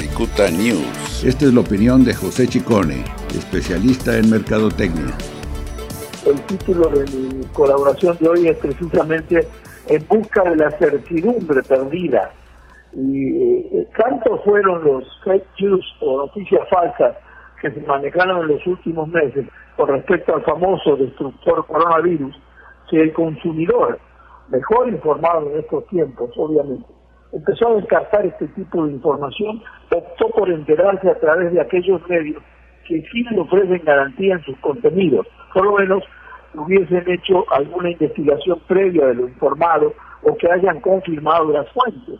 Cicuta News. Esta es la opinión de José Chicone, especialista en mercadotecnia. El título de mi colaboración de hoy es precisamente En busca de la certidumbre perdida. Y eh, tantos fueron los fake news o noticias falsas que se manejaron en los últimos meses con respecto al famoso destructor coronavirus, que el consumidor, mejor informado en estos tiempos, obviamente, empezó a descartar este tipo de información, optó por enterarse a través de aquellos medios que sí le ofrecen garantía en sus contenidos, por lo menos hubiesen hecho alguna investigación previa de lo informado o que hayan confirmado las fuentes.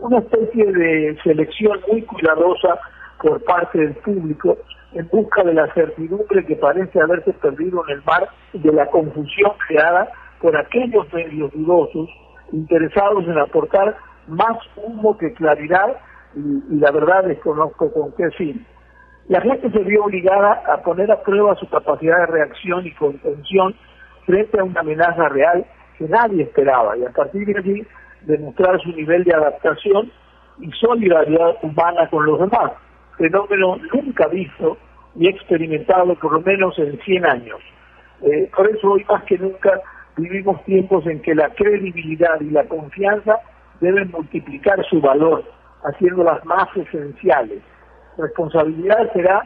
Una especie de selección muy cuidadosa por parte del público en busca de la certidumbre que parece haberse perdido en el mar de la confusión creada por aquellos medios dudosos interesados en aportar más humo que claridad y, la verdad desconozco con qué fin. La gente se vio obligada a poner a prueba su capacidad de reacción y contención frente a una amenaza real que nadie esperaba y a partir de allí demostrar su nivel de adaptación y solidaridad humana con los demás, fenómeno nunca visto y experimentado por lo menos en 100 años. Eh, por eso hoy más que nunca vivimos tiempos en que la credibilidad y la confianza deben multiplicar su valor, haciéndolas más esenciales. Responsabilidad será,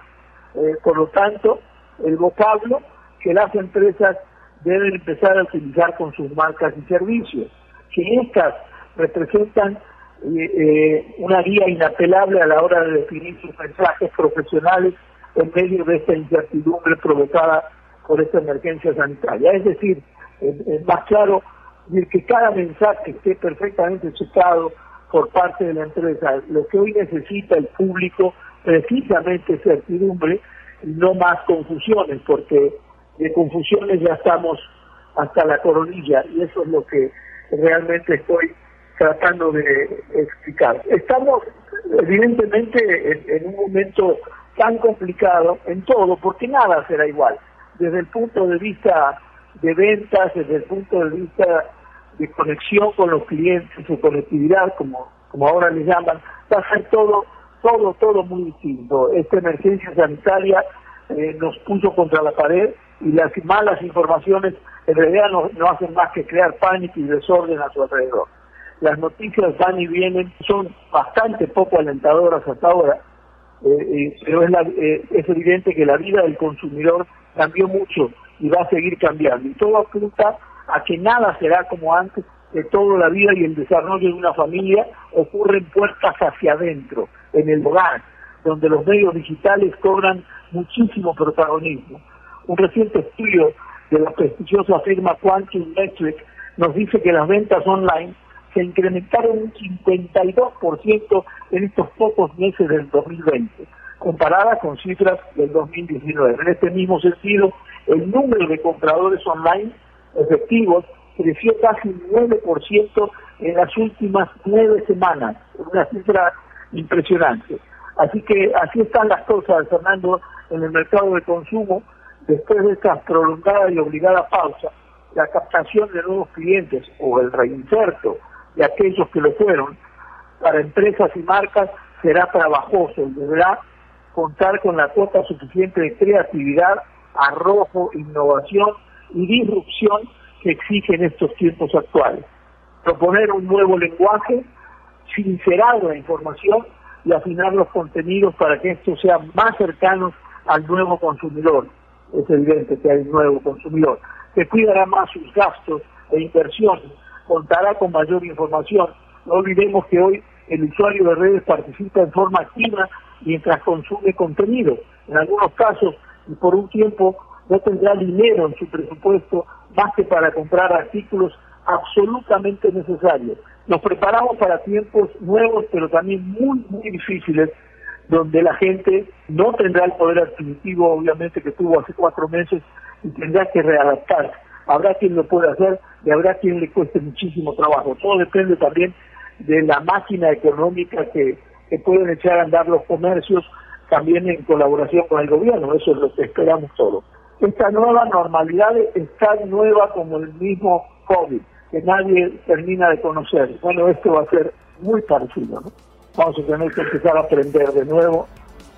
eh, por lo tanto, el vocablo que las empresas deben empezar a utilizar con sus marcas y servicios, que estas representan eh, eh, una guía inapelable a la hora de definir sus mensajes profesionales en medio de esta incertidumbre provocada por esta emergencia sanitaria. Es decir, es más claro decir que cada mensaje esté perfectamente checado por parte de la empresa. Lo que hoy necesita el público precisamente es certidumbre y no más confusiones, porque de confusiones ya estamos hasta la coronilla y eso es lo que realmente estoy tratando de explicar. Estamos evidentemente en, un momento tan complicado en todo, porque nada será igual, desde el punto de vista de ventas, desde el punto de vista de conexión con los clientes, su conectividad, como, como ahora le llaman, va a ser todo, todo, todo muy distinto. Esta emergencia sanitaria eh, nos puso contra la pared y las malas informaciones en realidad no, hacen más que crear pánico y desorden a su alrededor. Las noticias van y vienen, son bastante poco alentadoras hasta ahora, eh, eh, pero es, es evidente que la vida del consumidor cambió mucho y va a seguir cambiando. Y todo apunta a que nada será como antes, de toda la vida y el desarrollo de una familia ocurren puertas hacia adentro, en el hogar, donde los medios digitales cobran muchísimo protagonismo. Un reciente estudio de la prestigiosa firma Quantum Metric nos dice que las ventas online se incrementaron un 52% en estos pocos meses del 2020, comparada con cifras del 2019. En este mismo sentido, el número de compradores online efectivos creció casi un 9% en las últimas nueve semanas, una cifra impresionante. Así que así están las cosas, Fernando, en el mercado de consumo, después de esta prolongada y obligada pausa, la captación de nuevos clientes o el reinserto de aquellos que lo fueron, para empresas y marcas será trabajoso y deberá contar con la cuota suficiente de creatividad, arrojo, innovación y disrupción que exigen estos tiempos actuales. Proponer un nuevo lenguaje, sincerar la información y afinar los contenidos para que estos sean más cercanos al nuevo consumidor. Es evidente que hay un nuevo consumidor que cuidará más sus gastos e inversiones, contará con mayor información. No olvidemos que hoy el usuario de redes participa en forma activa mientras consume contenido. En algunos casos, y por un tiempo, no tendrá dinero en su presupuesto más que para comprar artículos absolutamente necesarios. Nos preparamos para tiempos nuevos, pero también muy, muy difíciles, donde la gente no tendrá el poder adquisitivo, obviamente, que tuvo hace cuatro meses y tendrá que readaptarse. Habrá quien lo pueda hacer y habrá quien le cueste muchísimo trabajo. Todo depende también de la máquina económica que, que pueden echar a andar los comercios también en colaboración con el gobierno. Eso es lo que esperamos todos esta nueva normalidad es tan nueva como el mismo COVID, que nadie termina de conocer. Bueno, esto va a ser muy parecido, ¿no? vamos a tener que empezar a aprender de nuevo,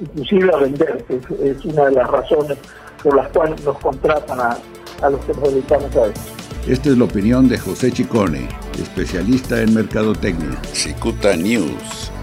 inclusive a vender, que es, una de las razones por las cuales nos contratan a, a los que nos dedicamos a esto. Esta es la opinión de José Chicone, especialista en mercadotecnia. Cicuta News.